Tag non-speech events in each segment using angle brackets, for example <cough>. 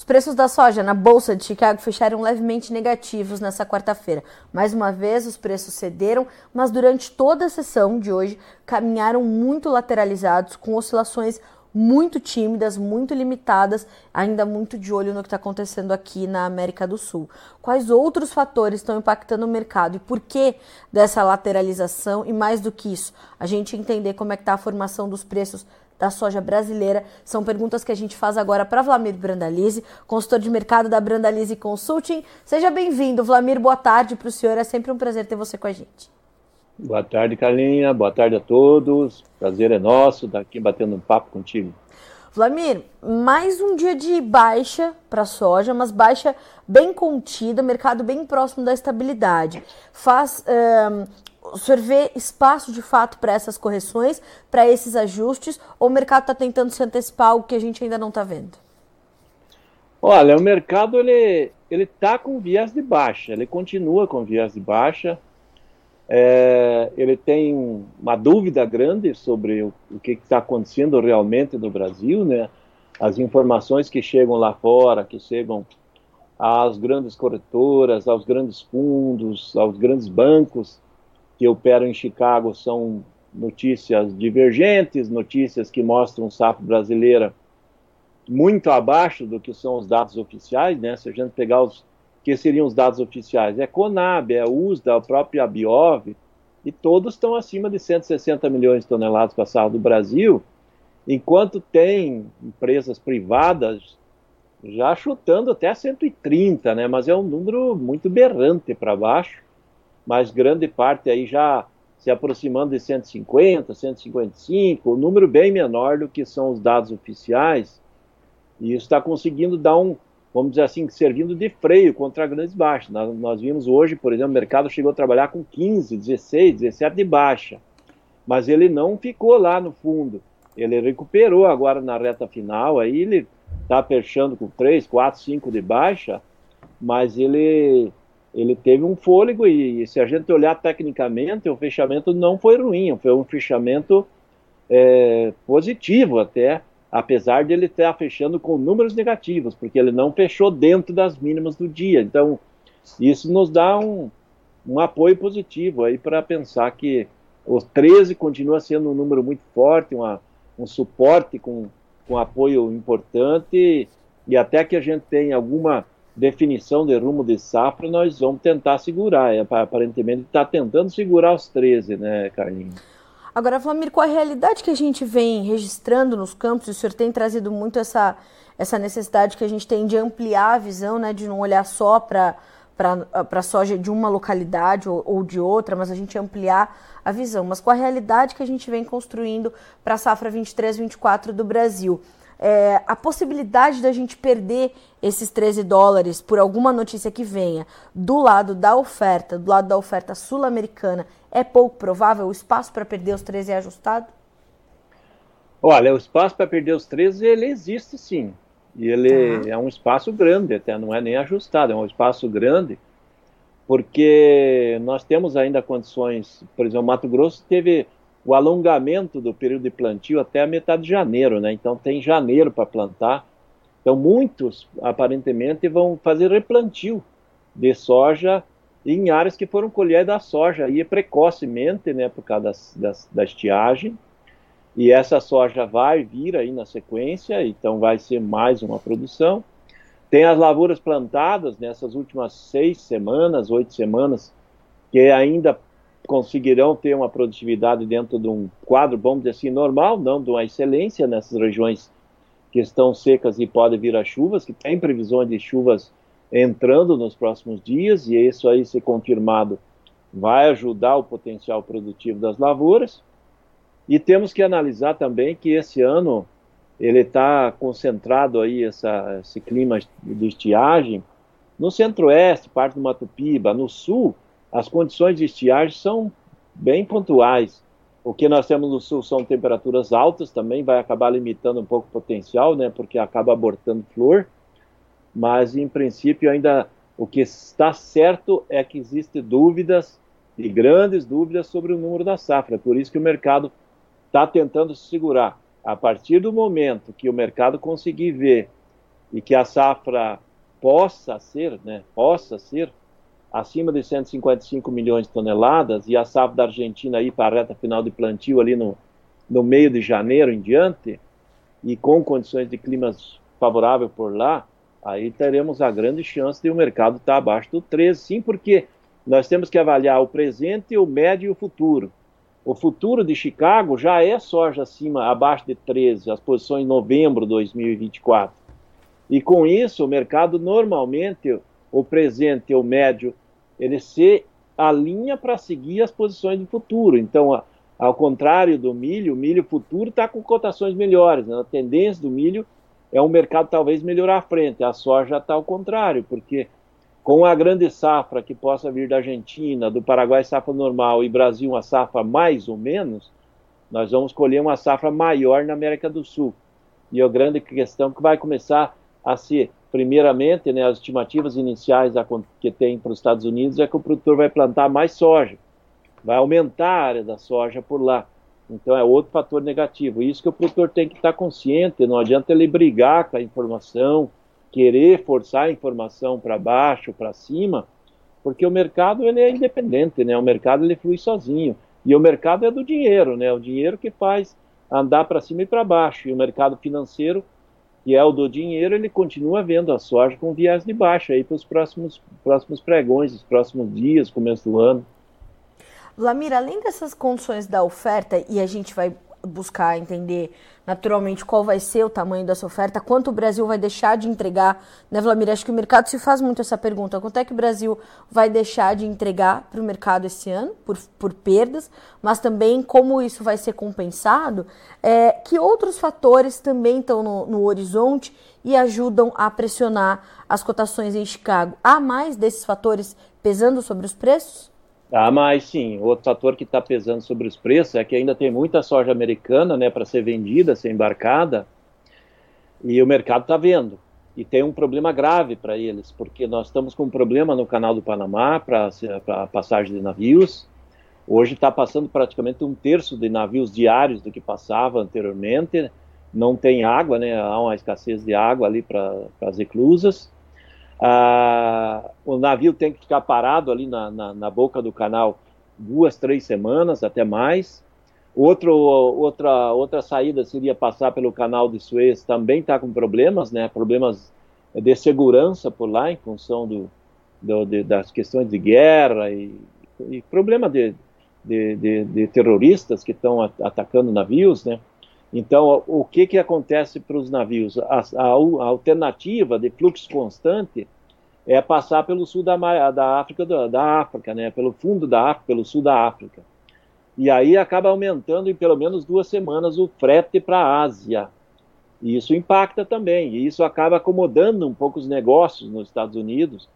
Os preços da soja na Bolsa de Chicago fecharam levemente negativos nessa quarta-feira. Mais uma vez, os preços cederam, mas durante toda a sessão de hoje caminharam muito lateralizados, com oscilações muito tímidas, muito limitadas, ainda muito de olho no que está acontecendo aqui na América do Sul. Quais outros fatores estão impactando o mercado e por que dessa lateralização? E mais do que isso, a gente entender como é que está a formação dos preços da soja brasileira? São perguntas que a gente faz agora para Vlamir Brandalize, consultor de mercado da Brandalize Consulting. Seja bem-vindo, Vlamir. Boa tarde para o senhor. É sempre um prazer ter você com a gente. Boa tarde, Carlinha. Boa tarde a todos. Prazer é nosso estar aqui batendo um papo contigo. Vlamir, mais um dia de baixa para a soja, mas baixa bem contida, mercado bem próximo da estabilidade. Faz vê espaço de fato para essas correções, para esses ajustes, ou o mercado está tentando se antecipar algo que a gente ainda não está vendo? Olha, o mercado ele ele está com viés de baixa, ele continua com viés de baixa. É, ele tem uma dúvida grande sobre o, o que está acontecendo realmente no Brasil, né? As informações que chegam lá fora, que chegam às grandes corretoras, aos grandes fundos, aos grandes bancos, que operam em Chicago são notícias divergentes, notícias que mostram safra brasileira muito abaixo do que são os dados oficiais, né? Se a gente pegar os que seriam os dados oficiais, é Conab, é USDA, o próprio Abiov, e todos estão acima de 160 milhões de toneladas para a do Brasil, enquanto tem empresas privadas já chutando até 130, né? Mas é um número muito berrante para baixo mas grande parte aí já se aproximando de 150, 155, um número bem menor do que são os dados oficiais, e isso está conseguindo dar um, vamos dizer assim, servindo de freio contra grandes baixas. Nós, nós vimos hoje, por exemplo, o mercado chegou a trabalhar com 15, 16, 17 de baixa, mas ele não ficou lá no fundo, ele recuperou agora na reta final, aí ele está fechando com 3, 4, 5 de baixa, mas ele ele teve um fôlego e, e, se a gente olhar tecnicamente, o fechamento não foi ruim, foi um fechamento é, positivo até, apesar de ele estar fechando com números negativos, porque ele não fechou dentro das mínimas do dia. Então, isso nos dá um, um apoio positivo aí para pensar que os 13 continua sendo um número muito forte, uma, um suporte com, com apoio importante, e até que a gente tenha alguma definição de rumo de safra, nós vamos tentar segurar. É, aparentemente está tentando segurar os 13, né, Carlinhos? Agora, Flamir, com a realidade que a gente vem registrando nos campos, o senhor tem trazido muito essa, essa necessidade que a gente tem de ampliar a visão, né, de não olhar só para para soja de uma localidade ou, ou, de outra, mas a gente ampliar a visão. Mas com a realidade que a gente vem construindo para a safra 23-24 do Brasil, é, a possibilidade da gente perder esses 13 dólares por alguma notícia que venha do lado da oferta, do lado da oferta sul-americana, é pouco provável? O espaço para perder os 13 é ajustado? Olha, o espaço para perder os 13 ele existe sim. E ele é um espaço grande, até não é nem ajustado, é um espaço grande, porque nós temos ainda condições, por exemplo, Mato Grosso teve o alongamento do período de plantio até a metade de janeiro, né? Então tem janeiro para plantar. Então muitos aparentemente vão fazer replantio de soja em áreas que foram colher da soja aí precocemente, né, por causa das, das, da estiagem. E essa soja vai vir aí na sequência, então vai ser mais uma produção. Tem as lavouras plantadas nessas últimas seis semanas, oito semanas, que ainda conseguirão ter uma produtividade dentro de um quadro, vamos dizer assim, normal, não de uma excelência nessas regiões que estão secas e podem vir a chuvas, que tem previsões de chuvas entrando nos próximos dias, e isso aí, se confirmado, vai ajudar o potencial produtivo das lavouras. E temos que analisar também que esse ano ele está concentrado aí, essa, esse clima de estiagem, no centro-oeste, parte do Mato Piba, no sul, as condições de estiagem são bem pontuais. O que nós temos no sul são temperaturas altas, também vai acabar limitando um pouco o potencial, né, porque acaba abortando flor, mas em princípio ainda o que está certo é que existem dúvidas, e grandes dúvidas sobre o número da safra, por isso que o mercado está tentando se segurar. A partir do momento que o mercado conseguir ver e que a safra possa ser, né, possa ser acima de 155 milhões de toneladas e a safra da Argentina aí para a reta final de plantio ali no, no meio de janeiro em diante e com condições de climas favoráveis por lá, aí teremos a grande chance de o mercado estar abaixo do 13, sim, porque nós temos que avaliar o presente, o médio e o futuro. O futuro de Chicago já é soja acima, abaixo de 13, as posições em novembro de 2024. E com isso, o mercado normalmente, o presente o médio, ele se alinha para seguir as posições do futuro. Então, ao contrário do milho, o milho futuro está com cotações melhores. Né? A tendência do milho é um mercado talvez melhorar à frente. A soja está ao contrário, porque com a grande safra que possa vir da Argentina, do Paraguai safra normal e Brasil uma safra mais ou menos, nós vamos colher uma safra maior na América do Sul. E a grande questão que vai começar a ser, primeiramente, né, as estimativas iniciais que tem para os Estados Unidos é que o produtor vai plantar mais soja, vai aumentar a área da soja por lá. Então é outro fator negativo. Isso que o produtor tem que estar consciente, não adianta ele brigar com a informação, querer forçar a informação para baixo, para cima, porque o mercado ele é independente, né? O mercado ele flui sozinho. E o mercado é do dinheiro, né? O dinheiro que faz andar para cima e para baixo. E o mercado financeiro, que é o do dinheiro, ele continua vendo a soja com viés de baixa aí para os próximos, próximos pregões, os próximos dias, começo do ano. Lamira, além dessas condições da oferta, e a gente vai buscar entender naturalmente qual vai ser o tamanho dessa oferta, quanto o Brasil vai deixar de entregar, né, Vladimir? Acho que o mercado se faz muito essa pergunta: quanto é que o Brasil vai deixar de entregar para o mercado esse ano, por, por perdas, mas também como isso vai ser compensado, é, que outros fatores também estão no, no horizonte e ajudam a pressionar as cotações em Chicago. Há mais desses fatores pesando sobre os preços? Ah, mas sim, outro fator que está pesando sobre os preços é que ainda tem muita soja americana né, para ser vendida, ser embarcada, e o mercado está vendo. E tem um problema grave para eles, porque nós estamos com um problema no canal do Panamá para a passagem de navios. Hoje está passando praticamente um terço de navios diários do que passava anteriormente. Não tem água, né? há uma escassez de água ali para as reclusas. Ah, o navio tem que ficar parado ali na, na, na, boca do canal duas, três semanas, até mais. Outro, outra, outra saída seria passar pelo canal de Suez, também está com problemas, né? problemas de segurança por lá, em função do, do de, das questões de guerra e, e problema de, de, de, de terroristas que estão atacando navios, né? Então, o que, que acontece para os navios? A, a, a, alternativa de fluxo constante é passar pelo sul da, da África, da, da, África, né? pelo fundo da África, pelo sul da África. E aí acaba aumentando em pelo menos duas semanas o frete para a Ásia. E isso impacta também, e isso acaba acomodando um pouco os negócios nos Estados Unidos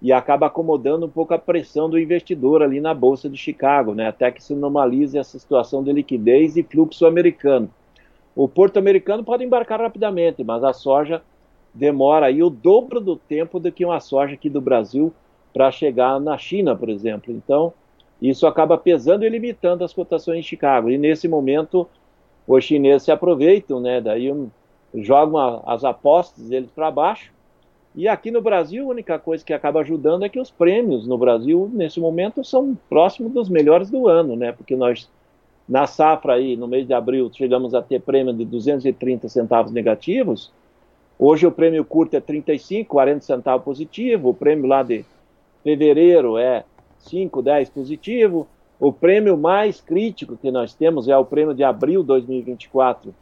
e acaba acomodando um pouco a pressão do investidor ali na Bolsa de Chicago, né? até que se normalize essa situação de liquidez e fluxo americano. O porto americano pode embarcar rapidamente, mas a soja demora aí o dobro do tempo do que uma soja aqui do Brasil para chegar na China, por exemplo. Então, isso acaba pesando e limitando as cotações em Chicago. E nesse momento, os chineses se aproveitam, né? Daí jogam as apostas deles para baixo. E aqui no Brasil, a única coisa que acaba ajudando é que os prêmios no Brasil, nesse momento, são próximos dos melhores do ano, né? Porque nós na safra aí, no mês de abril, chegamos a ter prêmio de 230 centavos negativos. Hoje o prêmio curto é 35, 40 centavos positivo. O prêmio lá de fevereiro é 5, 10 positivo. O prêmio mais crítico que nós temos é o prêmio de abril de 2024.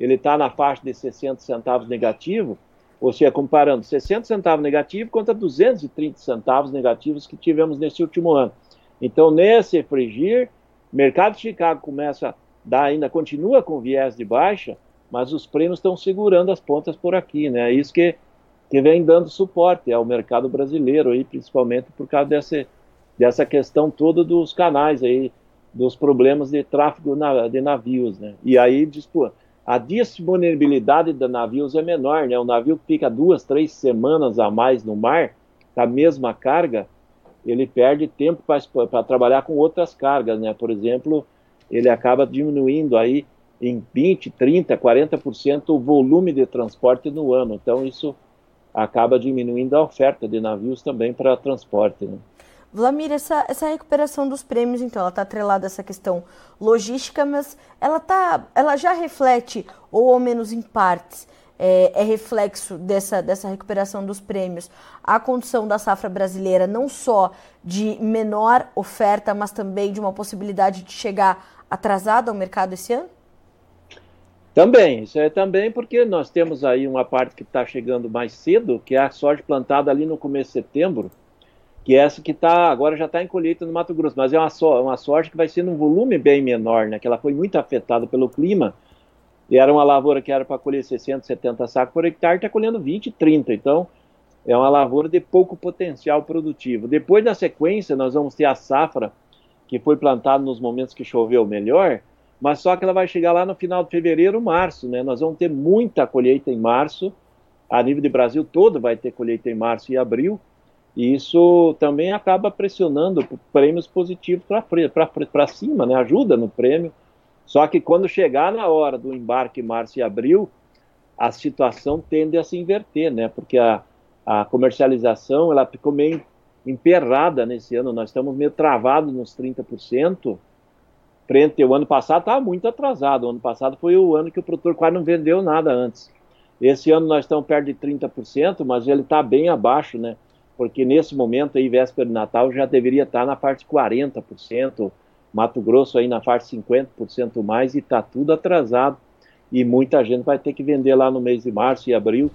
Ele está na faixa de 60 centavos negativo, ou seja, comparando 60 centavos negativo contra 230 centavos negativos que tivemos nesse último ano. Então, nesse frigir, mercado de Chicago começa dar, ainda continua com viés de baixa, mas os prêmios estão segurando as pontas por aqui, né? É isso que, que vem dando suporte ao mercado brasileiro aí, principalmente por causa dessa, dessa questão toda dos canais aí, dos problemas de tráfego de navios, né? E aí, a disponibilidade de navios é menor, né? O navio fica duas, três semanas a mais no mar, com a mesma carga, ele perde tempo para trabalhar com outras cargas, né? Por exemplo, ele acaba diminuindo aí em 20, 30, 40% o volume de transporte no ano. Então isso acaba diminuindo a oferta de navios também para transporte. Né? Vlamir, essa, essa recuperação dos prêmios, então, ela está atrelada a essa questão logística, mas ela, tá, ela já reflete, ou ao menos em partes, é, é, reflexo dessa, dessa recuperação dos prêmios, a condição da safra brasileira, não só de menor oferta, mas também de uma possibilidade de chegar atrasada ao mercado esse ano? Também, isso é também porque nós temos aí uma parte que está chegando mais cedo, que é a soja plantada ali no começo de setembro, que é essa que está agora já está em colheita no Mato Grosso, mas é uma, so, uma soja que vai ser num volume bem menor, né? Que ela foi muito afetada pelo clima e era uma lavoura que era para colher 60, 70 sacos por hectare, está colhendo 20, 30. Então é uma lavoura de pouco potencial produtivo. Depois da sequência nós vamos ter a safra que foi plantada nos momentos que choveu melhor mas só que ela vai chegar lá no final de fevereiro, março, né? Nós vamos ter muita colheita em março, a nível de Brasil todo vai ter colheita em março e abril, e isso também acaba pressionando prêmios positivos para cima, né? Ajuda no prêmio. Só que quando chegar na hora do embarque março e abril, a situação tende a se inverter, né? Porque a, a comercialização ela ficou meio emperrada nesse ano, nós estamos meio travados nos 30%, frente ao ano passado, estava muito atrasado. O ano passado foi o ano que o produtor quase não vendeu nada antes. Esse ano nós estamos perto de 30%, mas ele está bem abaixo, né? Porque nesse momento aí, véspera de Natal, já deveria estar tá na parte de 40%, Mato Grosso aí na de 50% mais, e está tudo atrasado. E muita gente vai ter que vender lá no mês de março e abril,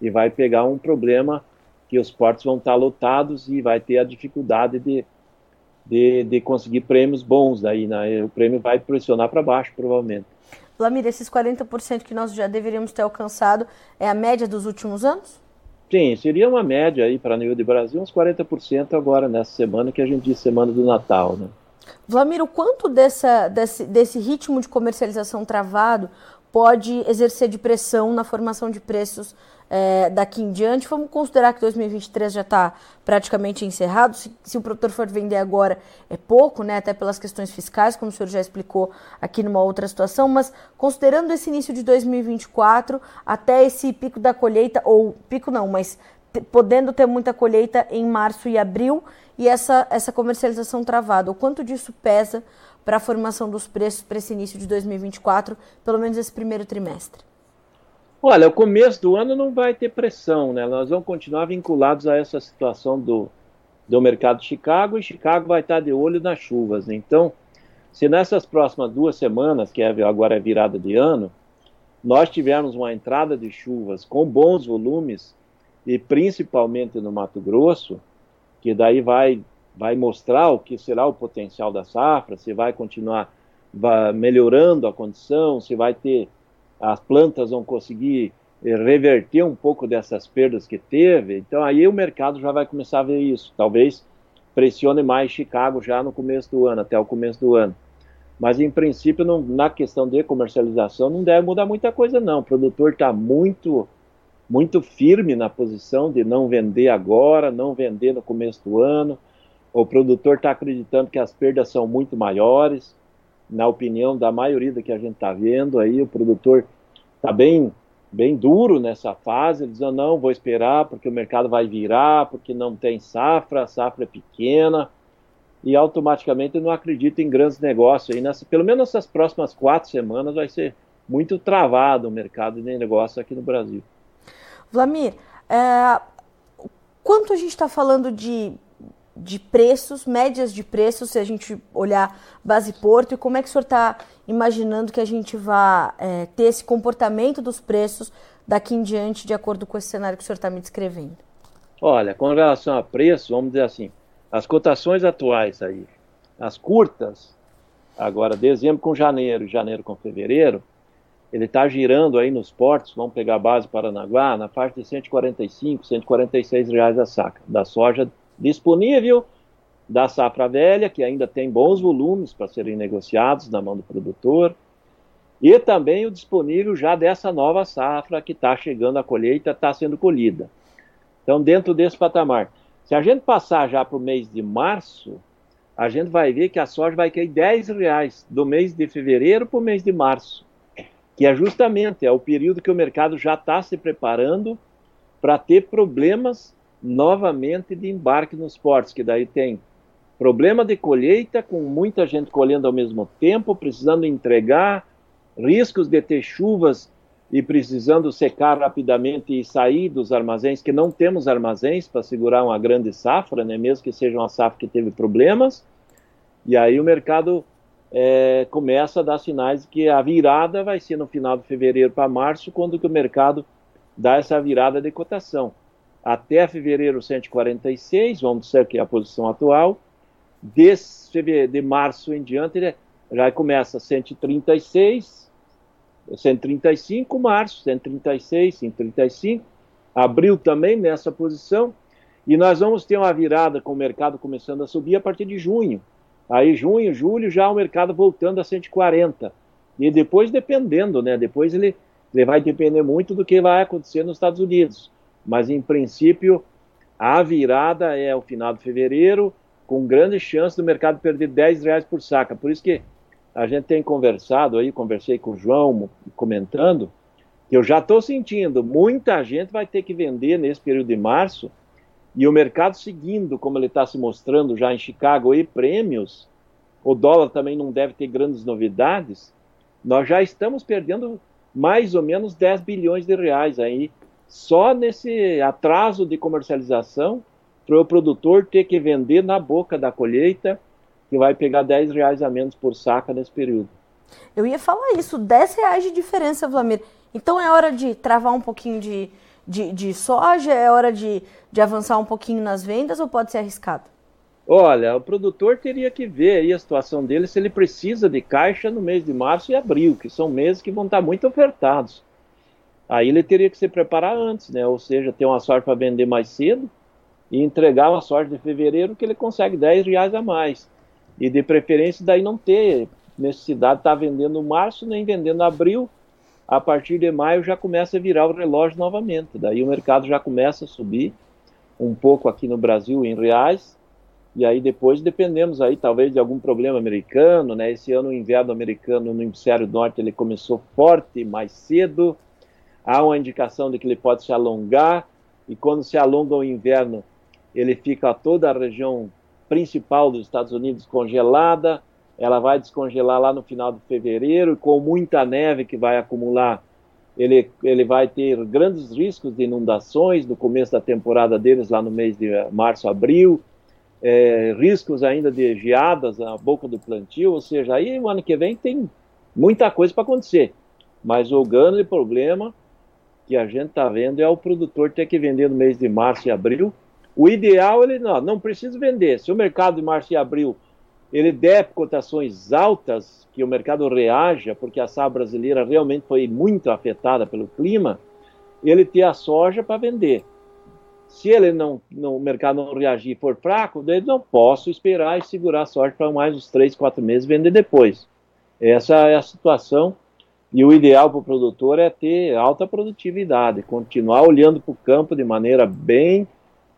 e vai pegar um problema que os portos vão estar tá lotados e vai ter a dificuldade de de, de conseguir prêmios bons aí, né? O prêmio vai pressionar para baixo, provavelmente. Vlamir, esses 40% que nós já deveríamos ter alcançado é a média dos últimos anos? Sim, seria uma média aí para nível de Brasil, uns 40% agora nessa semana que a gente diz semana do Natal, né? Vlamir, o quanto dessa, desse, desse ritmo de comercialização travado pode exercer de pressão na formação de preços é, daqui em diante. Vamos considerar que 2023 já está praticamente encerrado. Se, se, o produtor for vender agora, é pouco, né, até pelas questões fiscais, como o senhor já explicou aqui numa outra situação. Mas considerando esse início de 2024 até esse pico da colheita, ou pico não, mas podendo ter muita colheita em março e abril e essa, essa comercialização travada, o quanto disso pesa para a formação dos preços para esse início de 2024, pelo menos esse primeiro trimestre? Olha, o começo do ano não vai ter pressão, né? Nós vamos continuar vinculados a essa situação do, do mercado de Chicago e Chicago vai estar de olho nas chuvas. Né? Então, se nessas próximas duas semanas, que é, agora é virada de ano, nós tivermos uma entrada de chuvas com bons volumes, e principalmente no Mato Grosso, que daí vai, vai mostrar o que será o potencial da safra, se vai continuar melhorando a condição, se vai ter as plantas vão conseguir eh, reverter um pouco dessas perdas que teve, então aí o mercado já vai começar a ver isso. Talvez pressione mais Chicago já no começo do ano, até o começo do ano. Mas em princípio, não, na questão de comercialização, não deve mudar muita coisa, não. O produtor está muito, muito firme na posição de não vender agora, não vender no começo do ano. O produtor está acreditando que as perdas são muito maiores na opinião da maioria do que a gente está vendo aí, o produtor está bem, bem duro nessa fase, dizendo não, vou esperar porque o mercado vai virar, porque não tem safra, a safra é pequena, e automaticamente não acredita em grandes negócios. Aí nessa, pelo menos nessas próximas quatro semanas vai ser muito travado o mercado de negócio aqui no Brasil. Vlamir, é, quanto a gente está falando de de preços, médias de preços, se a gente olhar base porto, e como é que o senhor está imaginando que a gente vai é, ter esse comportamento dos preços daqui em diante, de acordo com esse cenário que o senhor está me descrevendo? Olha, com relação a preço, vamos dizer assim, as cotações atuais aí, as curtas, agora dezembro com janeiro, janeiro com fevereiro, ele está girando aí nos portos, vamos pegar a base Paranaguá, na faixa de 145, 146 reais a saca, da soja disponível da safra velha, que ainda tem bons volumes para serem negociados na mão do produtor, e também o disponível já dessa nova safra que está chegando à colheita, está sendo colhida. Então, dentro desse patamar. Se a gente passar já para o mês de março, a gente vai ver que a soja vai cair 10 reais do mês de fevereiro para o mês de março, que é justamente é o período que o mercado já está se preparando para ter problemas novamente de embarque nos portos, que daí tem problema de colheita, com muita gente colhendo ao mesmo tempo, precisando entregar, riscos de ter chuvas e precisando secar rapidamente e sair dos armazéns, que não temos armazéns para segurar uma grande safra, né, mesmo que seja uma safra que teve problemas, e aí o mercado é, começa a dar sinais de que a virada vai ser no final de fevereiro para março, quando que o mercado dá essa virada de cotação. Até fevereiro 146, vamos dizer que é a posição atual, de, de março em diante ele já começa 136, 135 março, 136, 135, abril também nessa posição, e nós vamos ter uma virada com o mercado começando a subir a partir de junho. Aí junho, julho, já o mercado voltando a 140. E depois dependendo, né? Depois ele, ele vai depender muito do que vai acontecer nos Estados Unidos. Mas em princípio, a virada é o final de fevereiro, com grande chance do mercado perder 10 reais por saca. Por isso que a gente tem conversado aí, conversei com o João comentando, que eu já estou sentindo, muita gente vai ter que vender nesse período de março e o mercado seguindo, como ele está se mostrando já em Chicago e prêmios, o dólar também não deve ter grandes novidades, nós já estamos perdendo mais ou menos 10 bilhões de reais aí, só nesse atraso de comercialização, para o produtor ter que vender na boca da colheita, que vai pegar 10 reais a menos por saca nesse período. Eu ia falar isso, 10 reais de diferença, Vlamir. Então é hora de travar um pouquinho de, de, de soja? É hora de, de avançar um pouquinho nas vendas ou pode ser arriscado? Olha, o produtor teria que ver aí a situação dele se ele precisa de caixa no mês de março e abril, que são meses que vão estar muito ofertados. Aí ele teria que se preparar antes, né? Ou seja, ter uma sorte para vender mais cedo e entregar uma sorte de fevereiro que ele consegue 10 reais a mais. E de preferência daí não ter necessidade de estar vendendo março nem vendendo abril, a partir de maio já começa a virar o relógio novamente. Daí o mercado já começa a subir um pouco aqui no Brasil em reais. E aí depois dependemos aí talvez de algum problema americano, né? Esse ano o inverno americano no hemisfério norte ele começou forte mais cedo. Há uma indicação de que ele pode se alongar e quando se alonga o inverno, ele fica toda a região principal dos Estados Unidos congelada ela vai descongelar lá no final de fevereiro, com muita neve que vai acumular, ele, ele vai ter grandes riscos de inundações no começo da temporada deles, lá no mês de março, abril, é, riscos ainda de geadas na boca do plantio, ou seja, aí o ano que vem tem muita coisa para acontecer. Mas o grande problema que a gente está vendo é o produtor ter que vender no mês de março e abril. O ideal ele não, não precisa vender. Se o mercado de março e abril ele der cotações altas, que o mercado reaja, porque a safra brasileira realmente foi muito afetada pelo clima, ele ter a soja para vender. Se ele não, não, o mercado não reagir for fraco, daí não posso esperar e segurar a soja para mais uns três, quatro meses vender depois. Essa é a situação e o ideal para o produtor é ter alta produtividade, continuar olhando para o campo de maneira bem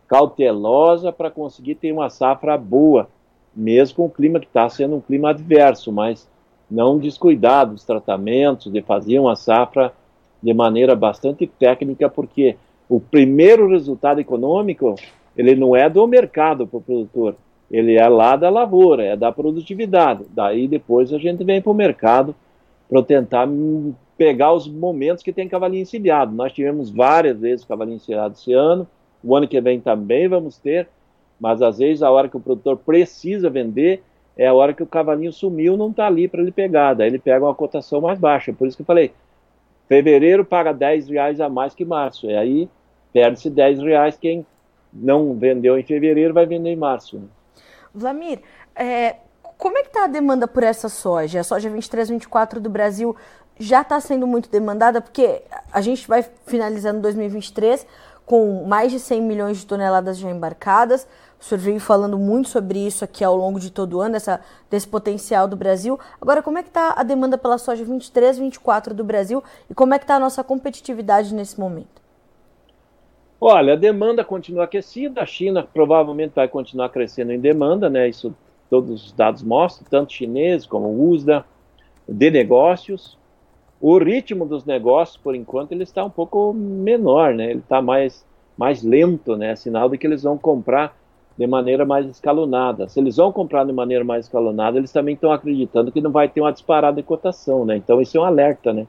cautelosa para conseguir ter uma safra boa mesmo com o clima que está sendo um clima adverso, mas não descuidar dos tratamentos, de fazer uma safra de maneira bastante técnica, porque o primeiro resultado econômico, ele não é do mercado para o produtor, ele é lá da lavoura, é da produtividade. Daí depois a gente vem para o mercado para tentar pegar os momentos que tem cavalinho encilhado. Nós tivemos várias vezes cavalinho encilhado esse ano, o ano que vem também vamos ter, mas às vezes a hora que o produtor precisa vender é a hora que o cavalinho sumiu, não está ali para ele pegar, daí ele pega uma cotação mais baixa. Por isso que eu falei, fevereiro paga 10 reais a mais que março, e aí perde-se 10 reais quem não vendeu em fevereiro vai vender em março. Né? Vlamir, é, como é que está a demanda por essa soja? A soja 23, 24 do Brasil já está sendo muito demandada, porque a gente vai finalizando 2023 com mais de 100 milhões de toneladas já embarcadas. O senhor veio falando muito sobre isso aqui ao longo de todo o ano, essa, desse potencial do Brasil. Agora, como é que está a demanda pela soja 23, 24 do Brasil e como é que está a nossa competitividade nesse momento? Olha, a demanda continua aquecida, a China provavelmente vai continuar crescendo em demanda, né? Isso todos os dados mostram, tanto chinês como USDA, de negócios. O ritmo dos negócios, por enquanto, ele está um pouco menor, né? Ele está mais mais lento, né? Sinal de que eles vão comprar de maneira mais escalonada. Se eles vão comprar de maneira mais escalonada, eles também estão acreditando que não vai ter uma disparada de cotação, né? Então isso é um alerta, né?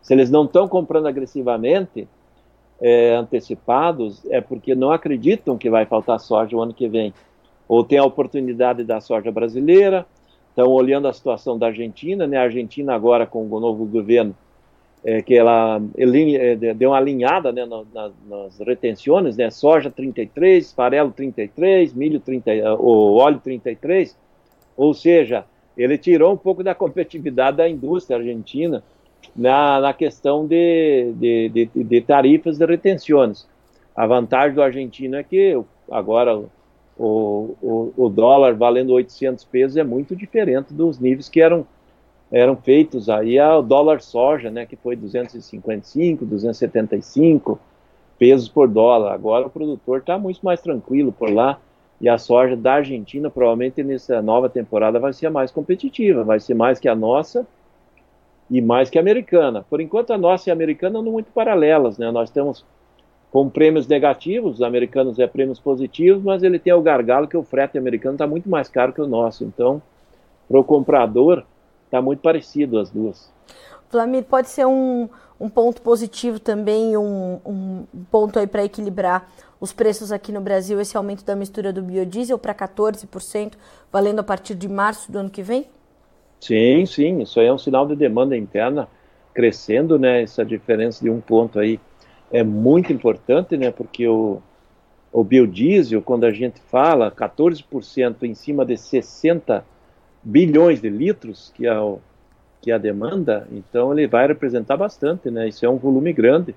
Se eles não estão comprando agressivamente, é, antecipados, é porque não acreditam que vai faltar soja o ano que vem. Ou tem a oportunidade da soja brasileira, estão olhando a situação da Argentina, né? A Argentina agora com o novo governo é, que ela é, deu uma alinhada né, nas, nas retenções, né, soja 33, farelo 33, milho 30, o óleo 33, ou seja, ele tirou um pouco da competitividade da indústria argentina na, na questão de, de, de, de tarifas de retenções. A vantagem do argentino é que agora o, o, o dólar valendo 800 pesos é muito diferente dos níveis que eram eram feitos aí ao dólar soja, né, que foi 255, 275 pesos por dólar. Agora o produtor está muito mais tranquilo por lá e a soja da Argentina provavelmente nessa nova temporada vai ser mais competitiva, vai ser mais que a nossa e mais que a americana. Por enquanto a nossa e a americana não muito paralelas, né? Nós temos com prêmios negativos, os americanos é prêmios positivos, mas ele tem o gargalo que o frete americano está muito mais caro que o nosso. Então, para o comprador, Está muito parecido as duas. Flamir, pode ser um, um ponto positivo também, um, um ponto aí para equilibrar os preços aqui no Brasil, esse aumento da mistura do biodiesel para 14%, valendo a partir de março do ano que vem? Sim, sim, isso aí é um sinal de demanda interna crescendo, né? Essa diferença de um ponto aí é muito importante, né? Porque o, o biodiesel, quando a gente fala 14% em cima de 60 bilhões de litros, que é, o, que é a demanda, então ele vai representar bastante, né? Isso é um volume grande.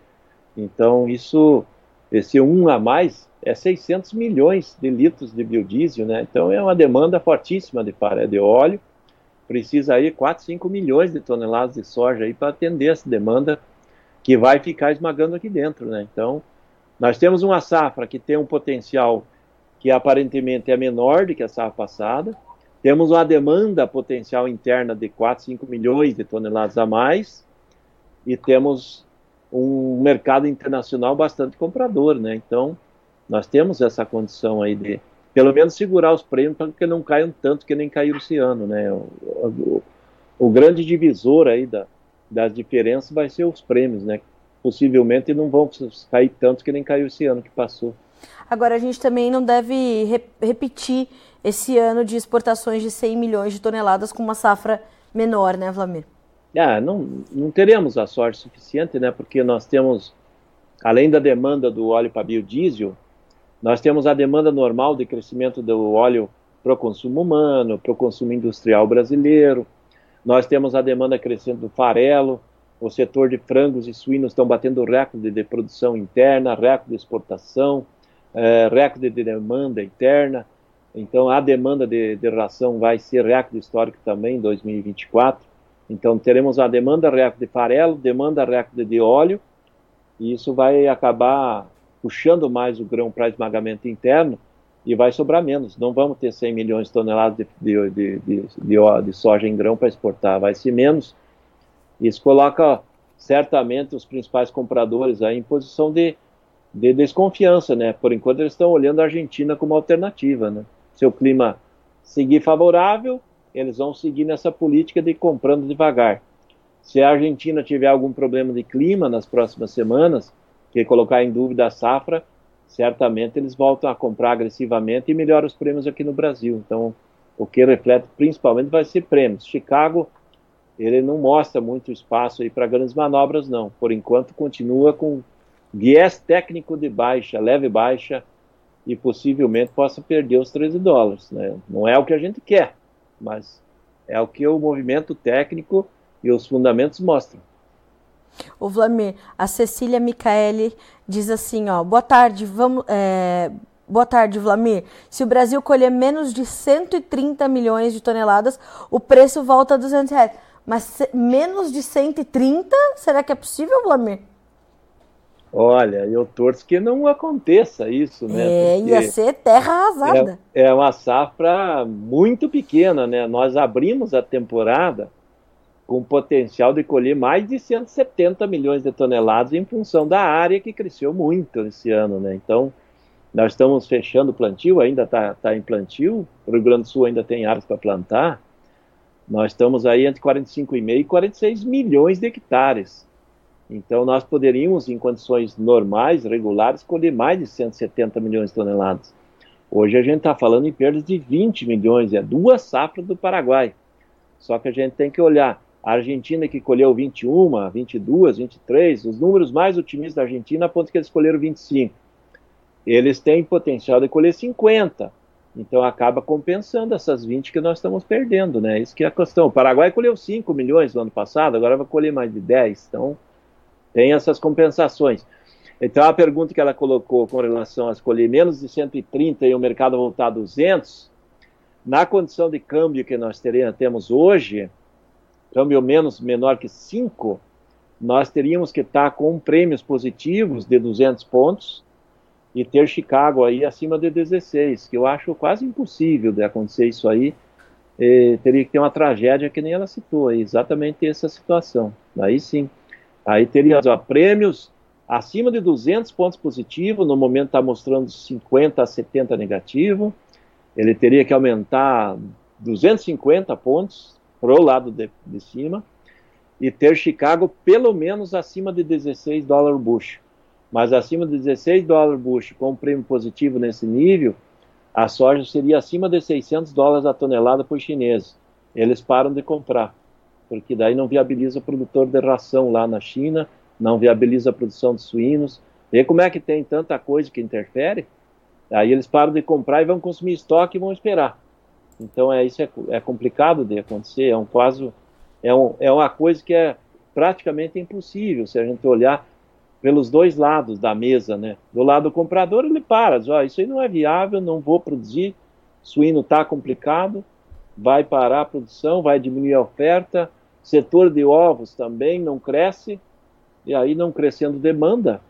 Então, isso, esse um a mais é 600 milhões de litros de biodiesel, né? Então, é uma demanda fortíssima de, de óleo. Precisa aí 4, 5 milhões de toneladas de soja aí para atender essa demanda que vai ficar esmagando aqui dentro, né? Então, nós temos uma safra que tem um potencial que aparentemente é menor do que a safra passada, temos uma demanda potencial interna de 4, 5 milhões de toneladas a mais e temos um mercado internacional bastante comprador, né? Então, nós temos essa condição aí de, pelo menos, segurar os prêmios para que não caiam tanto que nem caíram esse ano, né? O, o, o grande divisor aí da, das diferenças vai ser os prêmios, né? Possivelmente não vão cair tanto que nem caiu esse ano que passou. Agora, a gente também não deve re repetir esse ano de exportações de 100 milhões de toneladas com uma safra menor, né, Vlamir? Ah, não, não teremos a sorte suficiente, né? Porque nós temos, além da demanda do óleo para biodiesel, nós temos a demanda normal de crescimento do óleo para o consumo humano, para o consumo industrial brasileiro. Nós temos a demanda crescente do farelo, o setor de frangos e suínos estão batendo recorde de produção interna, recorde de exportação, é, recorde de demanda interna. Então, a demanda de, de ração vai ser recorde histórico também em 2024. Então, teremos a demanda recorde de farelo, demanda recorde de óleo, e isso vai acabar puxando mais o grão para esmagamento interno e vai sobrar menos. Não vamos ter 100 milhões de toneladas de, de, de, de, de soja em grão para exportar, vai ser menos. Isso coloca certamente os principais compradores aí em posição de, de desconfiança, né? Por enquanto eles estão olhando a Argentina como alternativa, né? Se o clima seguir favorável, eles vão seguir nessa política de comprando devagar. Se a Argentina tiver algum problema de clima nas próximas semanas, que colocar em dúvida a safra, certamente eles voltam a comprar agressivamente e melhoram os prêmios aqui no Brasil. Então, o que reflete principalmente vai ser prêmios. Chicago, ele não mostra muito espaço aí para grandes manobras, não. Por enquanto, continua com viés técnico de baixa, leve baixa, e possivelmente possa perder os 13 dólares. Né? Não é o que a gente quer, mas é o que o movimento técnico e os fundamentos mostram. O Vlamir, a Cecília Micaeli diz assim, ó, boa tarde, vamos, é, boa tarde, Vlamir. Se o Brasil colher menos de 130 milhões de toneladas, o preço volta a 200 reais. Mas menos de 130, será que é possível, Vlamir? Olha, eu torço que não aconteça isso, né? É, ia ser terra arrasada. É, é, uma safra muito pequena, né? Nós abrimos a temporada com potencial de colher mais de 170 milhões de toneladas em função da área que cresceu muito esse ano, né? Então, nós estamos fechando o plantio, ainda está tá em plantio, o Rio Grande do Sul ainda tem áreas para plantar, nós estamos aí entre 45,5 e 46 milhões de hectares. Então, nós poderíamos, em condições normais, regulares, colher mais de 170 milhões de toneladas. Hoje a gente está falando em perdas de 20 milhões, é duas safras do Paraguai. Só que a gente tem que olhar. A Argentina que colheu 21, 22, 23, os números mais otimistas da Argentina apontam que eles colheram 25. Eles têm potencial de colher 50. Então acaba compensando essas 20 que nós estamos perdendo, né? Isso que é a questão. O Paraguai colheu 5 milhões no ano passado, agora vai colher mais de 10. Então tem essas compensações. Então, a pergunta que ela colocou com relação a escolher menos de 130 e o mercado voltar a 200, na condição de câmbio que nós teremos, temos hoje, câmbio menos menor que 5, nós teríamos que estar com prêmios positivos de 200 pontos e ter Chicago aí acima de 16, que eu acho quase impossível de acontecer isso aí. E teria que ter uma tragédia que nem ela citou exatamente essa situação. Aí sim. Aí teria ó, prêmios acima de 200 pontos positivos, no momento está mostrando 50 a 70 negativo, ele teria que aumentar 250 pontos para o lado de, de, cima e ter Chicago pelo menos acima de 16 dólares bush. Mas acima de 16 dólares bush, com um prêmio positivo nesse nível, a soja seria acima de 600 dólares a tonelada para os chineses. Eles param de comprar, porque daí não viabiliza o produtor de ração lá na China, não viabiliza a produção de suínos. Vê como é que tem tanta coisa que interfere? Aí eles param de comprar e vão consumir estoque e vão esperar. Então é isso é, é complicado de acontecer, é um quase é, um, é uma coisa que é praticamente impossível se a gente olhar pelos dois lados da mesa, né? Do lado do comprador ele para, diz, isso aí não é viável, não vou produzir, suíno está complicado, vai parar a produção, vai diminuir a oferta, setor de ovos também não cresce, e aí não crescendo demanda,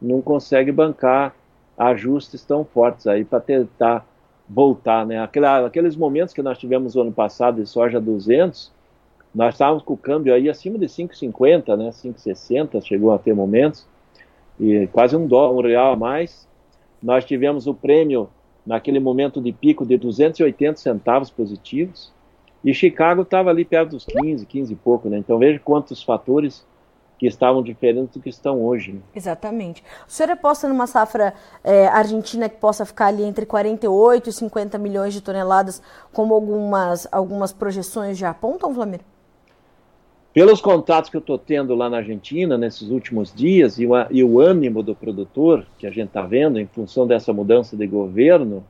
não consegue bancar ajustes tão fortes aí para tentar voltar, né? Aquela, aqueles momentos que nós tivemos no ano passado de soja 200, nós estávamos com o câmbio aí acima de 5,50, né? 5,60 chegou a ter momentos e quase um dólar, um real a mais. Nós tivemos o prêmio naquele momento de pico de 280 centavos positivos e Chicago estava ali perto dos 15, 15 e pouco, né? Então veja quantos fatores que estavam diferentes do que estão hoje. Né? Exatamente. O senhor aposta numa safra é, argentina que possa ficar ali entre 48 e 50 milhões de toneladas, como algumas, algumas projeções já apontam, Vlamir? Pelos contatos que eu estou tendo lá na Argentina nesses últimos dias e o, e o ânimo do produtor que a gente está vendo em função dessa mudança de governo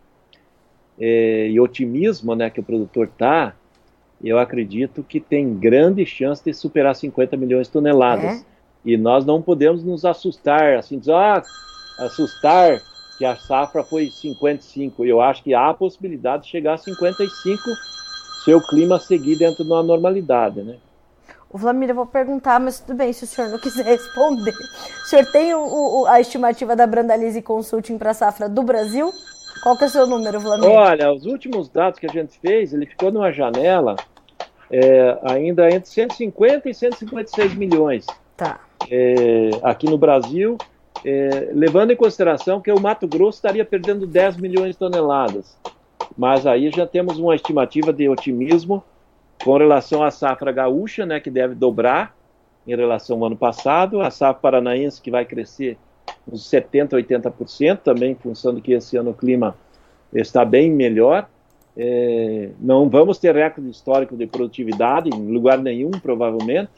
é, e otimismo né, que o produtor está, eu acredito que tem grande chance de superar 50 milhões de toneladas. É? E nós não podemos nos assustar, assim, dizer, ah, assustar que a safra foi 55. Eu acho que há a possibilidade de chegar a 55 se o clima seguir dentro de uma normalidade, né? O Vlamir, eu vou perguntar, mas tudo bem, se o senhor não quiser <laughs> responder. O senhor tem o, o, a estimativa da Brandalize Consulting para a safra do Brasil? Qual que é o seu número, Vlamir? Olha, os últimos dados que a gente fez, ele ficou numa janela é, ainda entre 150 e 156 milhões. Tá. É, aqui no Brasil, é, levando em consideração que o Mato Grosso estaria perdendo 10 milhões de toneladas. Mas aí já temos uma estimativa de otimismo com relação à safra gaúcha, né, que deve dobrar em relação ao ano passado, a safra paranaense que vai crescer uns 70, 80%, também em função de que esse ano o clima está bem melhor. É, não vamos ter recorde histórico de produtividade em lugar nenhum, provavelmente,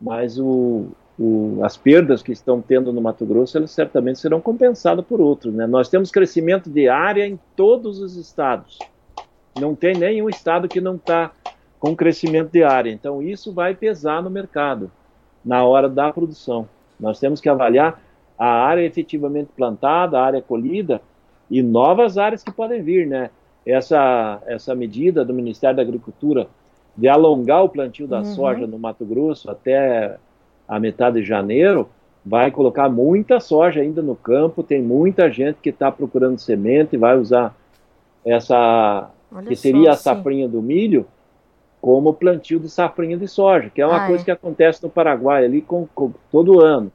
mas o, o, as perdas que estão tendo no Mato Grosso, elas certamente serão compensadas por outros. Né? Nós temos crescimento de área em todos os estados. Não tem nenhum estado que não está com crescimento de área. Então, isso vai pesar no mercado na hora da produção. Nós temos que avaliar a área efetivamente plantada, a área colhida e novas áreas que podem vir, né? Essa, essa medida do Ministério da Agricultura de alongar o plantio da uhum. soja no Mato Grosso até a metade de janeiro vai colocar muita soja ainda no campo. Tem muita gente que está procurando semente, vai usar essa Olha que seria só, a safrinha sim. do milho como plantio de safrinha de soja, que é uma ah, coisa é. que acontece no Paraguai ali com, com, todo ano.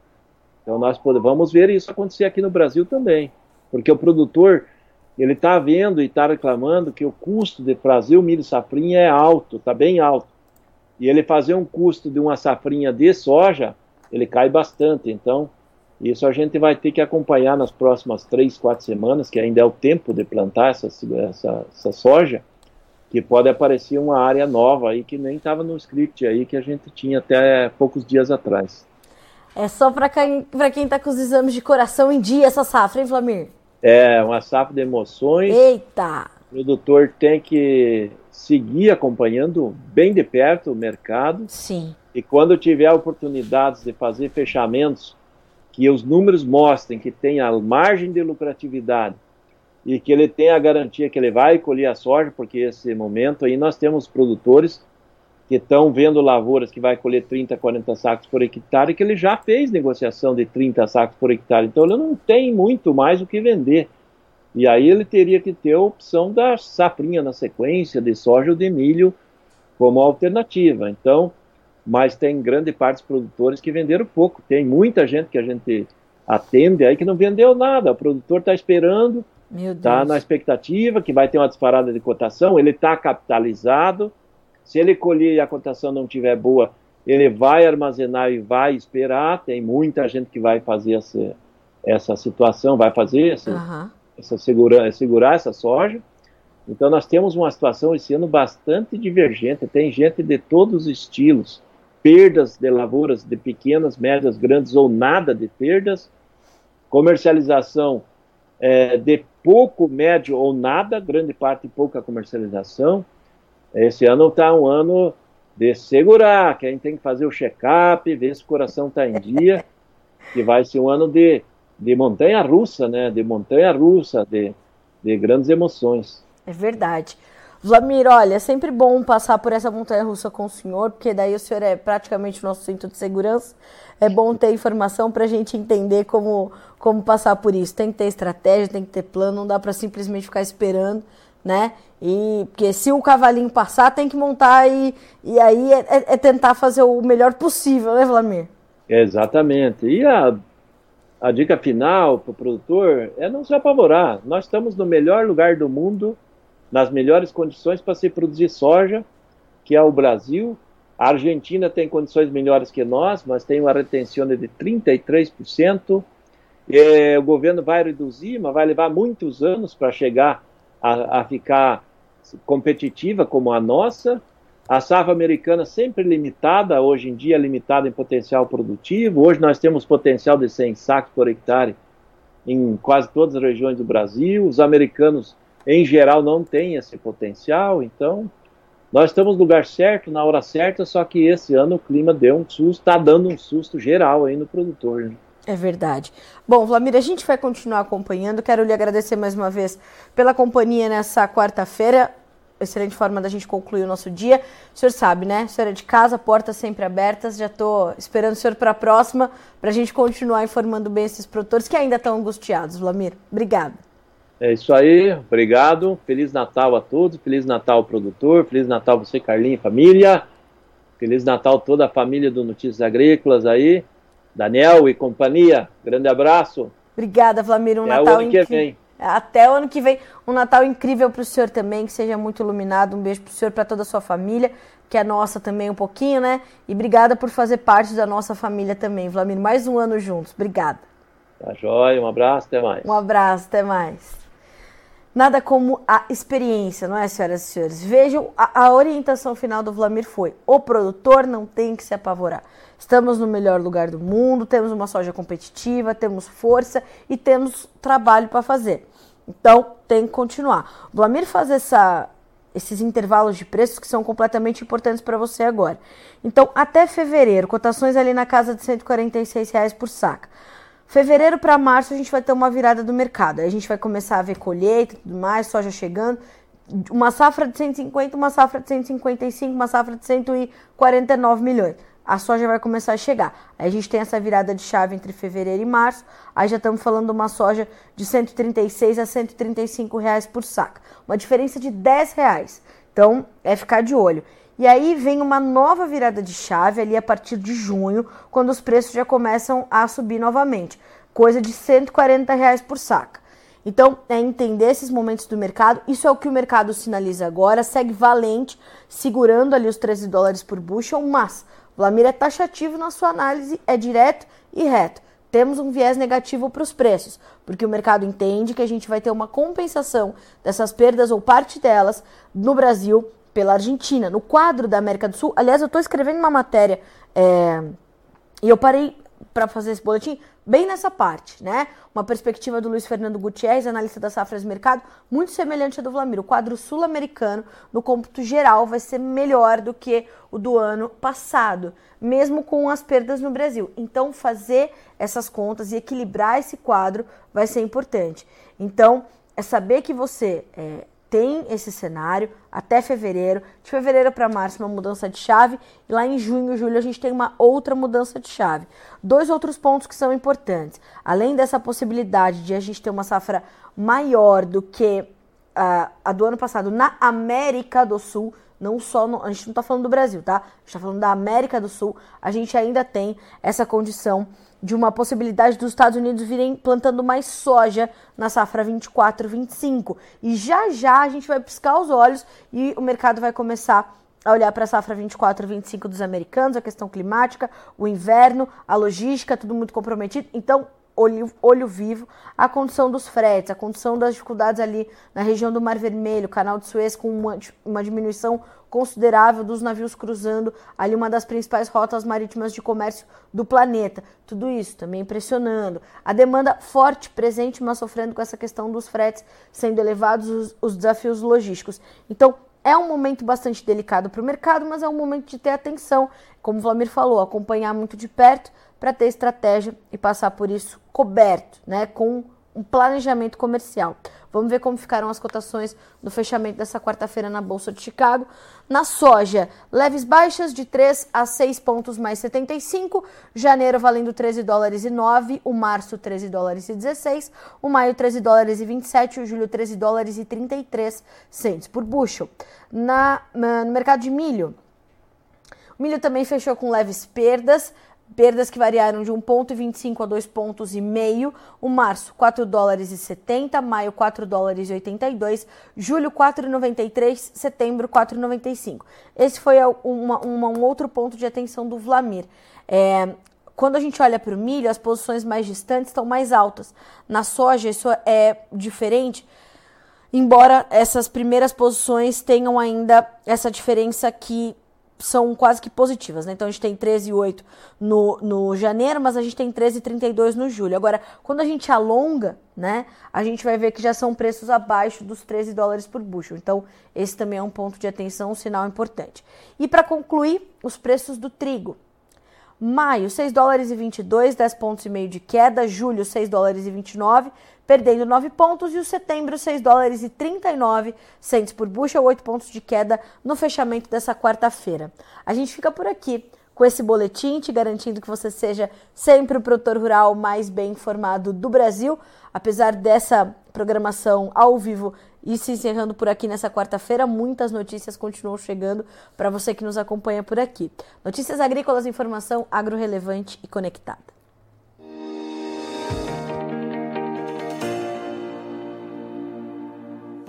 Então nós podemos, vamos ver isso acontecer aqui no Brasil também, porque o produtor ele está vendo e está reclamando que o custo de fazer o milho safrinha é alto, está bem alto. E ele fazer um custo de uma safrinha de soja, ele cai bastante. Então, isso a gente vai ter que acompanhar nas próximas três, quatro semanas, que ainda é o tempo de plantar essa, essa, essa soja, que pode aparecer uma área nova aí que nem estava no script aí que a gente tinha até poucos dias atrás. É só para quem está com os exames de coração em dia essa safra, hein, Flamir? É, uma safra de emoções. Eita! O produtor tem que seguir acompanhando bem de perto o mercado. Sim. E quando tiver oportunidades de fazer fechamentos que os números mostrem que tem a margem de lucratividade e que ele tem a garantia que ele vai colher a soja, porque esse momento aí nós temos produtores que estão vendo lavouras que vai colher 30, 40 sacos por hectare, que ele já fez negociação de 30 sacos por hectare, então ele não tem muito mais o que vender. E aí ele teria que ter a opção da safrinha na sequência, de soja ou de milho como alternativa. Então, mas tem grande parte dos produtores que venderam pouco. Tem muita gente que a gente atende aí que não vendeu nada. O produtor está esperando, está na expectativa que vai ter uma disparada de cotação, ele está capitalizado, se ele colher e a cotação não estiver boa, ele vai armazenar e vai esperar. Tem muita gente que vai fazer essa, essa situação, vai fazer essa, uhum. essa segura, segurar essa soja. Então nós temos uma situação esse ano bastante divergente. Tem gente de todos os estilos, perdas de lavouras de pequenas, médias, grandes ou nada de perdas, comercialização é, de pouco, médio ou nada, grande parte pouca comercialização. Esse ano está um ano de segurar, que a gente tem que fazer o check-up, ver se o coração está em dia, <laughs> que vai ser um ano de, de montanha russa, né? De montanha russa, de, de grandes emoções. É verdade. Vlamir, olha, é sempre bom passar por essa montanha russa com o senhor, porque daí o senhor é praticamente o nosso centro de segurança. É bom ter informação para a gente entender como, como passar por isso. Tem que ter estratégia, tem que ter plano, não dá para simplesmente ficar esperando né? E porque se o cavalinho passar, tem que montar e, e aí é, é, é tentar fazer o melhor possível, né, Vladimir? Exatamente. E a, a dica final para o produtor é não se apavorar. Nós estamos no melhor lugar do mundo, nas melhores condições para se produzir soja, que é o Brasil. A Argentina tem condições melhores que nós, mas tem uma retenção de 33%. E, o governo vai reduzir, mas vai levar muitos anos para chegar a, a ficar competitiva como a nossa. A safra americana sempre limitada, hoje em dia limitada em potencial produtivo. Hoje nós temos potencial de 100 sacos por hectare em quase todas as regiões do Brasil. Os americanos, em geral, não têm esse potencial. Então, nós estamos no lugar certo, na hora certa, só que esse ano o clima deu um susto, está dando um susto geral aí no produtor. Né? É verdade. Bom, Vlamir, a gente vai continuar acompanhando. Quero lhe agradecer mais uma vez pela companhia nessa quarta-feira. Excelente forma da gente concluir o nosso dia. O senhor sabe, né? O senhor é de casa, portas sempre abertas. Já estou esperando o senhor para a próxima, para a gente continuar informando bem esses produtores que ainda estão angustiados. Vlamir, obrigado. É isso aí, obrigado. Feliz Natal a todos. Feliz Natal, produtor. Feliz Natal você, Carlinhos família. Feliz Natal toda a família do Notícias Agrícolas aí. Daniel e companhia, grande abraço. Obrigada, Vlamir. Um Até Natal incrível. Até o ano que vem. Um Natal incrível para o senhor também, que seja muito iluminado. Um beijo para o senhor, para toda a sua família, que é nossa também um pouquinho, né? E obrigada por fazer parte da nossa família também, Vlamir. Mais um ano juntos. Obrigada. Tá jóia, um abraço, até mais. Um abraço, até mais. Nada como a experiência, não é, senhoras e senhores? Vejam, a, a orientação final do Vlamir foi: o produtor não tem que se apavorar. Estamos no melhor lugar do mundo, temos uma soja competitiva, temos força e temos trabalho para fazer. Então, tem que continuar. O Vlamir faz essa, esses intervalos de preços que são completamente importantes para você agora. Então, até fevereiro, cotações ali na casa de 146 reais por saca. Fevereiro para março a gente vai ter uma virada do mercado. Aí a gente vai começar a ver colheita e tudo mais, soja chegando. Uma safra de 150, uma safra de 155, uma safra de 149 milhões a soja vai começar a chegar. Aí a gente tem essa virada de chave entre fevereiro e março. Aí já estamos falando de uma soja de 136 a 135 reais por saca. Uma diferença de 10 reais. Então, é ficar de olho. E aí vem uma nova virada de chave ali a partir de junho, quando os preços já começam a subir novamente, coisa de 140 reais por saca. Então, é entender esses momentos do mercado. Isso é o que o mercado sinaliza agora. Segue valente, segurando ali os 13 dólares por bushel, mas Vlamir é taxativo na sua análise, é direto e reto. Temos um viés negativo para os preços, porque o mercado entende que a gente vai ter uma compensação dessas perdas ou parte delas no Brasil pela Argentina. No quadro da América do Sul, aliás, eu estou escrevendo uma matéria é, e eu parei para fazer esse boletim bem nessa parte, né? Uma perspectiva do Luiz Fernando Gutierrez, analista das safras mercado, muito semelhante à do Vlamir. O quadro sul-americano, no cômputo geral, vai ser melhor do que o do ano passado, mesmo com as perdas no Brasil. Então, fazer essas contas e equilibrar esse quadro vai ser importante. Então, é saber que você é, tem esse cenário até fevereiro. De fevereiro para março, uma mudança de chave. E lá em junho, julho, a gente tem uma outra mudança de chave. Dois outros pontos que são importantes. Além dessa possibilidade de a gente ter uma safra maior do que uh, a do ano passado na América do Sul, não só no, a gente não está falando do Brasil, tá? A gente está falando da América do Sul. A gente ainda tem essa condição de uma possibilidade dos Estados Unidos virem plantando mais soja na safra 24, 25. E já já a gente vai piscar os olhos e o mercado vai começar a olhar para a safra 24, 25 dos americanos, a questão climática, o inverno, a logística, tudo muito comprometido. Então, olho, olho vivo, a condição dos fretes, a condição das dificuldades ali na região do Mar Vermelho, canal de Suez com uma, uma diminuição considerável dos navios cruzando ali uma das principais rotas marítimas de comércio do planeta. Tudo isso também impressionando. A demanda forte, presente, mas sofrendo com essa questão dos fretes sendo elevados os, os desafios logísticos. Então, é um momento bastante delicado para o mercado, mas é um momento de ter atenção, como o Vlamir falou, acompanhar muito de perto para ter estratégia e passar por isso coberto, né, com um planejamento comercial. Vamos ver como ficaram as cotações no fechamento dessa quarta-feira na Bolsa de Chicago. Na soja, leves baixas de 3 a 6 pontos mais 75, janeiro valendo 13 dólares e 9, o março 13 dólares e 16, o maio 13 dólares e 27, o julho 13 dólares e 33 cents por bushel. Na, no mercado de milho, o milho também fechou com leves perdas, Perdas que variaram de 1,25 a 2 pontos e meio. O março, 4 dólares e 70, maio 4 dólares e 82, julho 4,93, setembro 4,95. Esse foi uma, uma, um outro ponto de atenção do Vlamir. É, quando a gente olha para o milho, as posições mais distantes estão mais altas. Na soja, isso é diferente, embora essas primeiras posições tenham ainda essa diferença que são quase que positivas, né? Então a gente tem 13,8 no, no janeiro, mas a gente tem 13,32 no julho. Agora, quando a gente alonga, né, a gente vai ver que já são preços abaixo dos 13 dólares por bushel. Então, esse também é um ponto de atenção, um sinal importante. E para concluir, os preços do trigo. Maio, 6 dólares e 22, 10 pontos e meio de queda. Julho, 6 dólares e 29, perdendo 9 pontos. E o setembro, 6 dólares e 39 centes por bushel, 8 pontos de queda no fechamento dessa quarta-feira. A gente fica por aqui com esse boletim, te garantindo que você seja sempre o produtor rural mais bem informado do Brasil. Apesar dessa programação ao vivo e se encerrando por aqui nessa quarta-feira, muitas notícias continuam chegando para você que nos acompanha por aqui. Notícias agrícolas, informação agro-relevante e conectada.